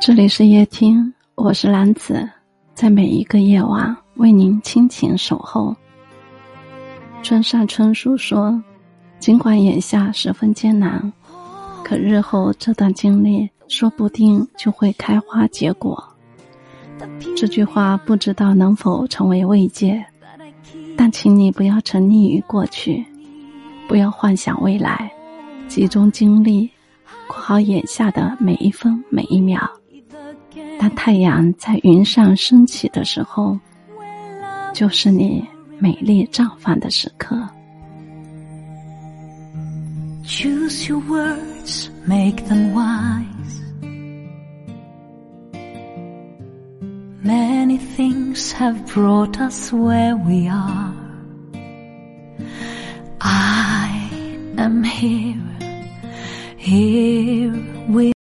这里是夜听，我是兰子，在每一个夜晚为您倾情守候。村上春树说：“尽管眼下十分艰难，可日后这段经历说不定就会开花结果。”这句话不知道能否成为慰藉，但请你不要沉溺于过去，不要幻想未来，集中精力过好眼下的每一分每一秒。当太阳在云上升起的时候，就是你美丽绽放的时刻。Choose your words, make them wise. Many things have brought us where we are. I am here, here with.